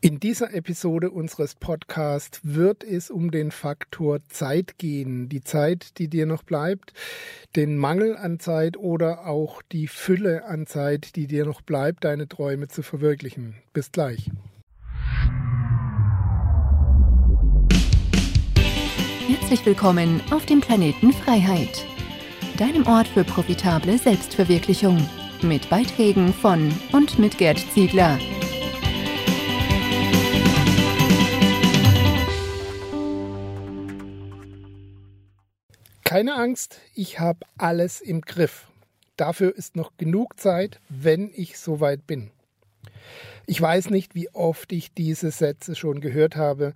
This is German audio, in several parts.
In dieser Episode unseres Podcasts wird es um den Faktor Zeit gehen. Die Zeit, die dir noch bleibt, den Mangel an Zeit oder auch die Fülle an Zeit, die dir noch bleibt, deine Träume zu verwirklichen. Bis gleich. Herzlich willkommen auf dem Planeten Freiheit, deinem Ort für profitable Selbstverwirklichung. Mit Beiträgen von und mit Gerd Ziegler. Keine Angst, ich habe alles im Griff. Dafür ist noch genug Zeit, wenn ich soweit bin. Ich weiß nicht, wie oft ich diese Sätze schon gehört habe.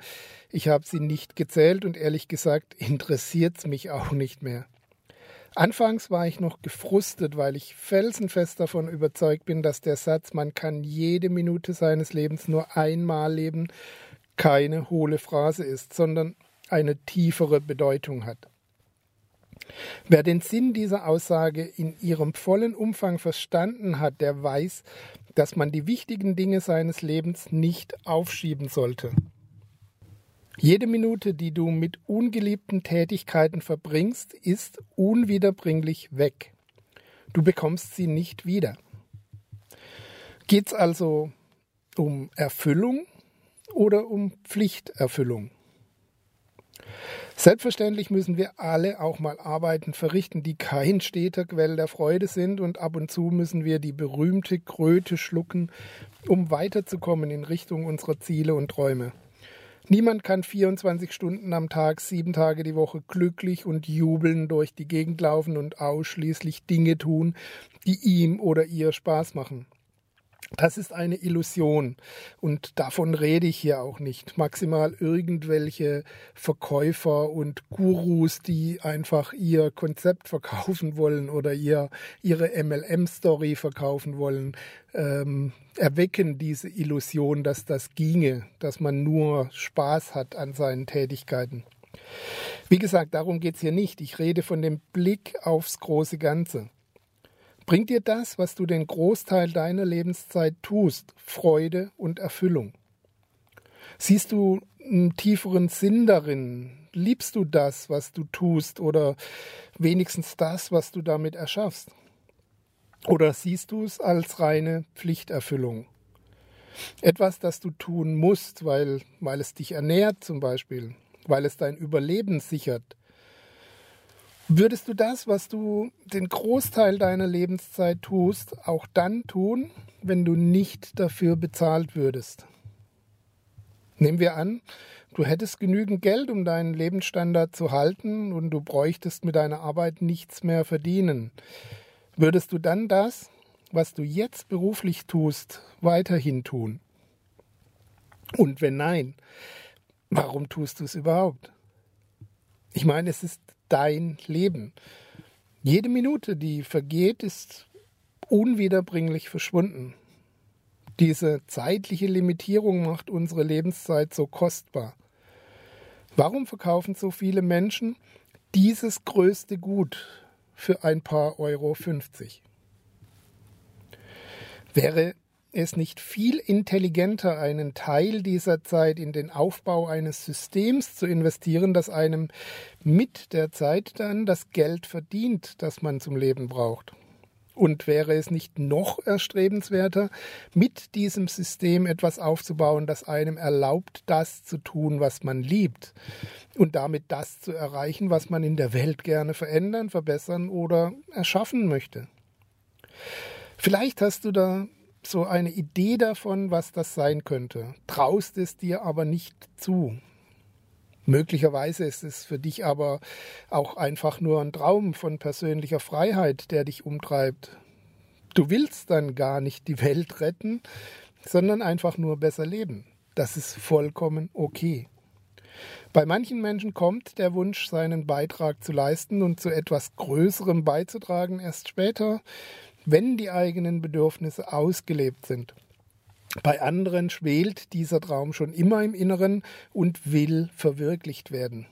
Ich habe sie nicht gezählt und ehrlich gesagt interessiert es mich auch nicht mehr. Anfangs war ich noch gefrustet, weil ich felsenfest davon überzeugt bin, dass der Satz, man kann jede Minute seines Lebens nur einmal leben, keine hohle Phrase ist, sondern eine tiefere Bedeutung hat. Wer den Sinn dieser Aussage in ihrem vollen Umfang verstanden hat, der weiß, dass man die wichtigen Dinge seines Lebens nicht aufschieben sollte. Jede Minute, die du mit ungeliebten Tätigkeiten verbringst, ist unwiederbringlich weg. Du bekommst sie nicht wieder. Geht es also um Erfüllung oder um Pflichterfüllung? Selbstverständlich müssen wir alle auch mal Arbeiten verrichten, die kein steter Quell der Freude sind und ab und zu müssen wir die berühmte Kröte schlucken, um weiterzukommen in Richtung unserer Ziele und Träume. Niemand kann 24 Stunden am Tag, sieben Tage die Woche glücklich und jubelnd durch die Gegend laufen und ausschließlich Dinge tun, die ihm oder ihr Spaß machen. Das ist eine Illusion und davon rede ich hier auch nicht. Maximal irgendwelche Verkäufer und Gurus, die einfach ihr Konzept verkaufen wollen oder ihr, ihre MLM-Story verkaufen wollen, ähm, erwecken diese Illusion, dass das ginge, dass man nur Spaß hat an seinen Tätigkeiten. Wie gesagt, darum geht es hier nicht. Ich rede von dem Blick aufs große Ganze. Bringt dir das, was du den Großteil deiner Lebenszeit tust, Freude und Erfüllung? Siehst du einen tieferen Sinn darin? Liebst du das, was du tust oder wenigstens das, was du damit erschaffst? Oder siehst du es als reine Pflichterfüllung? Etwas, das du tun musst, weil, weil es dich ernährt zum Beispiel, weil es dein Überleben sichert, Würdest du das, was du den Großteil deiner Lebenszeit tust, auch dann tun, wenn du nicht dafür bezahlt würdest? Nehmen wir an, du hättest genügend Geld, um deinen Lebensstandard zu halten und du bräuchtest mit deiner Arbeit nichts mehr verdienen. Würdest du dann das, was du jetzt beruflich tust, weiterhin tun? Und wenn nein, warum tust du es überhaupt? Ich meine, es ist dein Leben. Jede Minute, die vergeht, ist unwiederbringlich verschwunden. Diese zeitliche Limitierung macht unsere Lebenszeit so kostbar. Warum verkaufen so viele Menschen dieses größte Gut für ein paar Euro 50? Wäre es nicht viel intelligenter, einen Teil dieser Zeit in den Aufbau eines Systems zu investieren, das einem mit der Zeit dann das Geld verdient, das man zum Leben braucht? Und wäre es nicht noch erstrebenswerter, mit diesem System etwas aufzubauen, das einem erlaubt, das zu tun, was man liebt und damit das zu erreichen, was man in der Welt gerne verändern, verbessern oder erschaffen möchte? Vielleicht hast du da so eine Idee davon, was das sein könnte, traust es dir aber nicht zu. Möglicherweise ist es für dich aber auch einfach nur ein Traum von persönlicher Freiheit, der dich umtreibt. Du willst dann gar nicht die Welt retten, sondern einfach nur besser leben. Das ist vollkommen okay. Bei manchen Menschen kommt der Wunsch, seinen Beitrag zu leisten und zu etwas Größerem beizutragen, erst später, wenn die eigenen Bedürfnisse ausgelebt sind. Bei anderen schwelt dieser Traum schon immer im Inneren und will verwirklicht werden.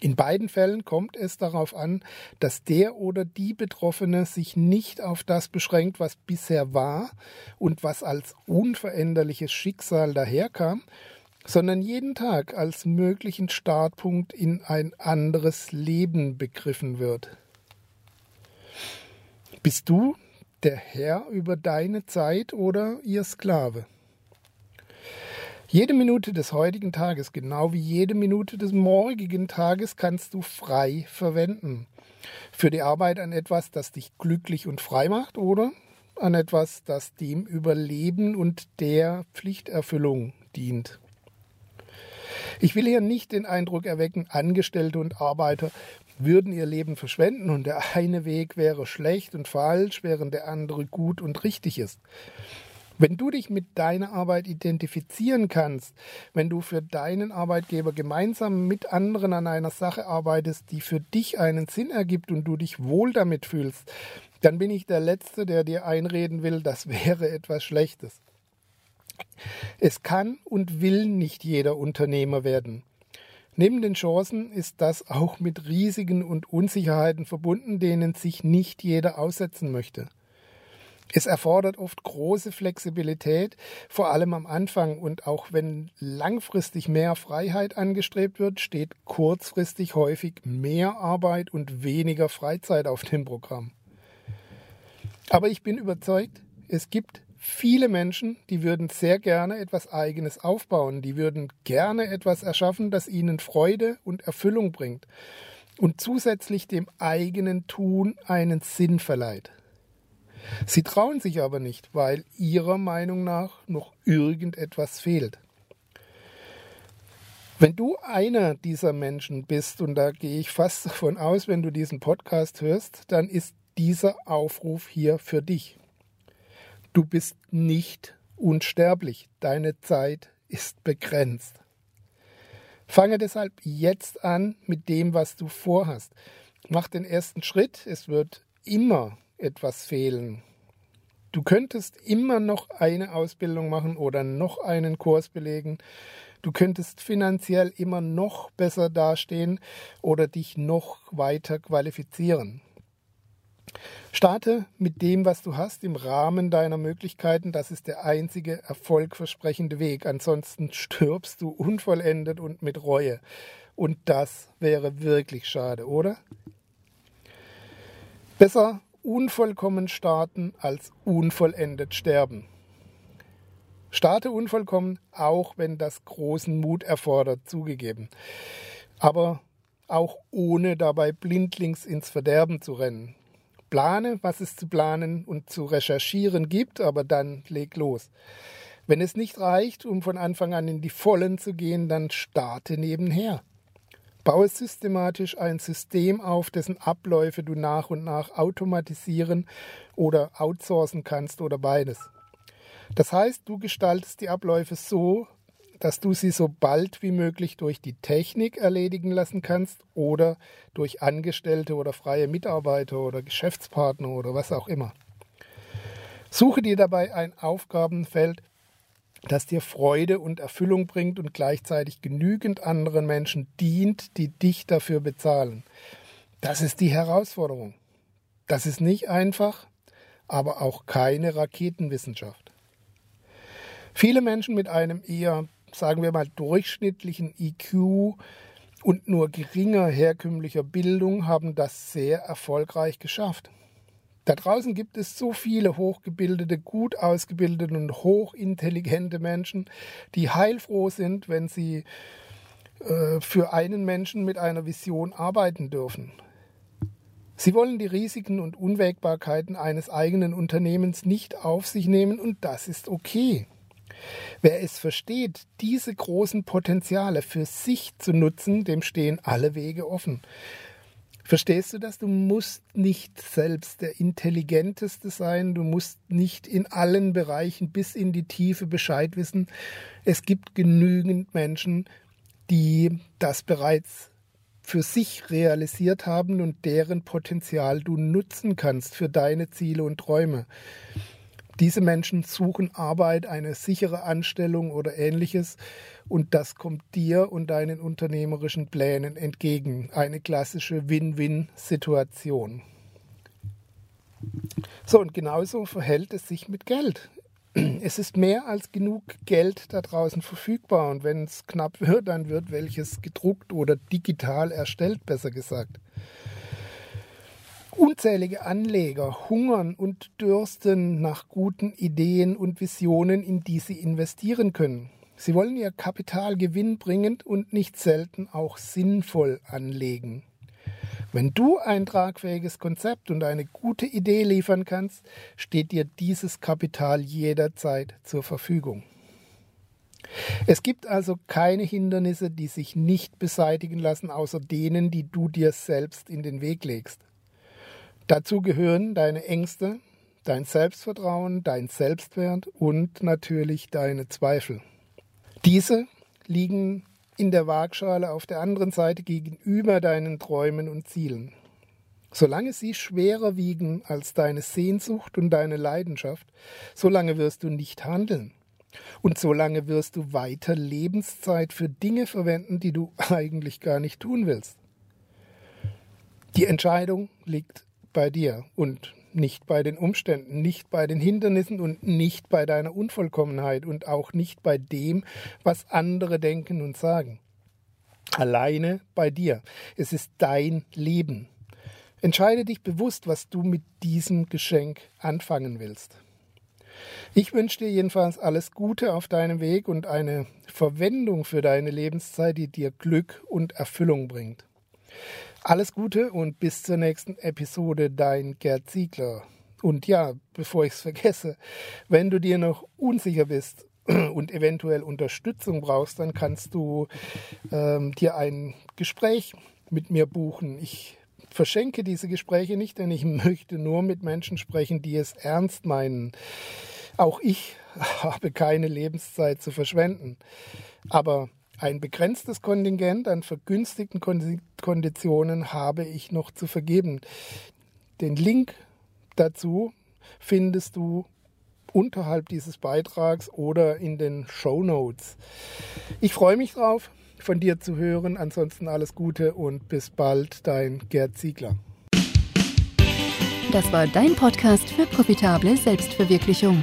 In beiden Fällen kommt es darauf an, dass der oder die Betroffene sich nicht auf das beschränkt, was bisher war und was als unveränderliches Schicksal daherkam, sondern jeden Tag als möglichen Startpunkt in ein anderes Leben begriffen wird. Bist du der Herr über deine Zeit oder ihr Sklave? Jede Minute des heutigen Tages, genau wie jede Minute des morgigen Tages, kannst du frei verwenden. Für die Arbeit an etwas, das dich glücklich und frei macht oder an etwas, das dem Überleben und der Pflichterfüllung dient. Ich will hier nicht den Eindruck erwecken, Angestellte und Arbeiter würden ihr Leben verschwenden und der eine Weg wäre schlecht und falsch, während der andere gut und richtig ist. Wenn du dich mit deiner Arbeit identifizieren kannst, wenn du für deinen Arbeitgeber gemeinsam mit anderen an einer Sache arbeitest, die für dich einen Sinn ergibt und du dich wohl damit fühlst, dann bin ich der Letzte, der dir einreden will, das wäre etwas Schlechtes. Es kann und will nicht jeder Unternehmer werden. Neben den Chancen ist das auch mit Risiken und Unsicherheiten verbunden, denen sich nicht jeder aussetzen möchte. Es erfordert oft große Flexibilität, vor allem am Anfang. Und auch wenn langfristig mehr Freiheit angestrebt wird, steht kurzfristig häufig mehr Arbeit und weniger Freizeit auf dem Programm. Aber ich bin überzeugt, es gibt viele Menschen, die würden sehr gerne etwas Eigenes aufbauen, die würden gerne etwas erschaffen, das ihnen Freude und Erfüllung bringt und zusätzlich dem eigenen Tun einen Sinn verleiht. Sie trauen sich aber nicht, weil ihrer Meinung nach noch irgendetwas fehlt. Wenn du einer dieser Menschen bist, und da gehe ich fast davon aus, wenn du diesen Podcast hörst, dann ist dieser Aufruf hier für dich. Du bist nicht unsterblich, deine Zeit ist begrenzt. Fange deshalb jetzt an mit dem, was du vorhast. Mach den ersten Schritt, es wird immer etwas fehlen. Du könntest immer noch eine Ausbildung machen oder noch einen Kurs belegen. Du könntest finanziell immer noch besser dastehen oder dich noch weiter qualifizieren. Starte mit dem, was du hast, im Rahmen deiner Möglichkeiten. Das ist der einzige erfolgversprechende Weg. Ansonsten stirbst du unvollendet und mit Reue. Und das wäre wirklich schade, oder? Besser unvollkommen starten als unvollendet sterben. Starte unvollkommen, auch wenn das großen Mut erfordert, zugegeben. Aber auch ohne dabei blindlings ins Verderben zu rennen. Plane, was es zu planen und zu recherchieren gibt, aber dann leg los. Wenn es nicht reicht, um von Anfang an in die Vollen zu gehen, dann starte nebenher. Baue systematisch ein System auf, dessen Abläufe du nach und nach automatisieren oder outsourcen kannst oder beides. Das heißt, du gestaltest die Abläufe so, dass du sie so bald wie möglich durch die Technik erledigen lassen kannst oder durch Angestellte oder freie Mitarbeiter oder Geschäftspartner oder was auch immer. Suche dir dabei ein Aufgabenfeld, das dir Freude und Erfüllung bringt und gleichzeitig genügend anderen Menschen dient, die dich dafür bezahlen. Das ist die Herausforderung. Das ist nicht einfach, aber auch keine Raketenwissenschaft. Viele Menschen mit einem eher, sagen wir mal, durchschnittlichen IQ und nur geringer herkömmlicher Bildung haben das sehr erfolgreich geschafft. Da draußen gibt es so viele hochgebildete, gut ausgebildete und hochintelligente Menschen, die heilfroh sind, wenn sie äh, für einen Menschen mit einer Vision arbeiten dürfen. Sie wollen die Risiken und Unwägbarkeiten eines eigenen Unternehmens nicht auf sich nehmen und das ist okay. Wer es versteht, diese großen Potenziale für sich zu nutzen, dem stehen alle Wege offen. Verstehst du das? Du musst nicht selbst der Intelligenteste sein, du musst nicht in allen Bereichen bis in die Tiefe Bescheid wissen. Es gibt genügend Menschen, die das bereits für sich realisiert haben und deren Potenzial du nutzen kannst für deine Ziele und Träume. Diese Menschen suchen Arbeit, eine sichere Anstellung oder ähnliches und das kommt dir und deinen unternehmerischen Plänen entgegen. Eine klassische Win-Win-Situation. So, und genauso verhält es sich mit Geld. Es ist mehr als genug Geld da draußen verfügbar und wenn es knapp wird, dann wird welches gedruckt oder digital erstellt, besser gesagt. Unzählige Anleger hungern und dürsten nach guten Ideen und Visionen, in die sie investieren können. Sie wollen ihr Kapital gewinnbringend und nicht selten auch sinnvoll anlegen. Wenn du ein tragfähiges Konzept und eine gute Idee liefern kannst, steht dir dieses Kapital jederzeit zur Verfügung. Es gibt also keine Hindernisse, die sich nicht beseitigen lassen, außer denen, die du dir selbst in den Weg legst. Dazu gehören deine Ängste, dein Selbstvertrauen, dein Selbstwert und natürlich deine Zweifel. Diese liegen in der Waagschale auf der anderen Seite gegenüber deinen Träumen und Zielen. Solange sie schwerer wiegen als deine Sehnsucht und deine Leidenschaft, solange wirst du nicht handeln. Und solange wirst du weiter Lebenszeit für Dinge verwenden, die du eigentlich gar nicht tun willst. Die Entscheidung liegt bei dir und nicht bei den Umständen, nicht bei den Hindernissen und nicht bei deiner Unvollkommenheit und auch nicht bei dem, was andere denken und sagen. Alleine bei dir. Es ist dein Leben. Entscheide dich bewusst, was du mit diesem Geschenk anfangen willst. Ich wünsche dir jedenfalls alles Gute auf deinem Weg und eine Verwendung für deine Lebenszeit, die dir Glück und Erfüllung bringt. Alles Gute und bis zur nächsten Episode, dein Gerd Ziegler. Und ja, bevor ich es vergesse, wenn du dir noch unsicher bist und eventuell Unterstützung brauchst, dann kannst du ähm, dir ein Gespräch mit mir buchen. Ich verschenke diese Gespräche nicht, denn ich möchte nur mit Menschen sprechen, die es ernst meinen. Auch ich habe keine Lebenszeit zu verschwenden. Aber ein begrenztes Kontingent an vergünstigten Konditionen habe ich noch zu vergeben. Den Link dazu findest du unterhalb dieses Beitrags oder in den Show Notes. Ich freue mich drauf, von dir zu hören. Ansonsten alles Gute und bis bald, dein Gerd Ziegler. Das war dein Podcast für profitable Selbstverwirklichung.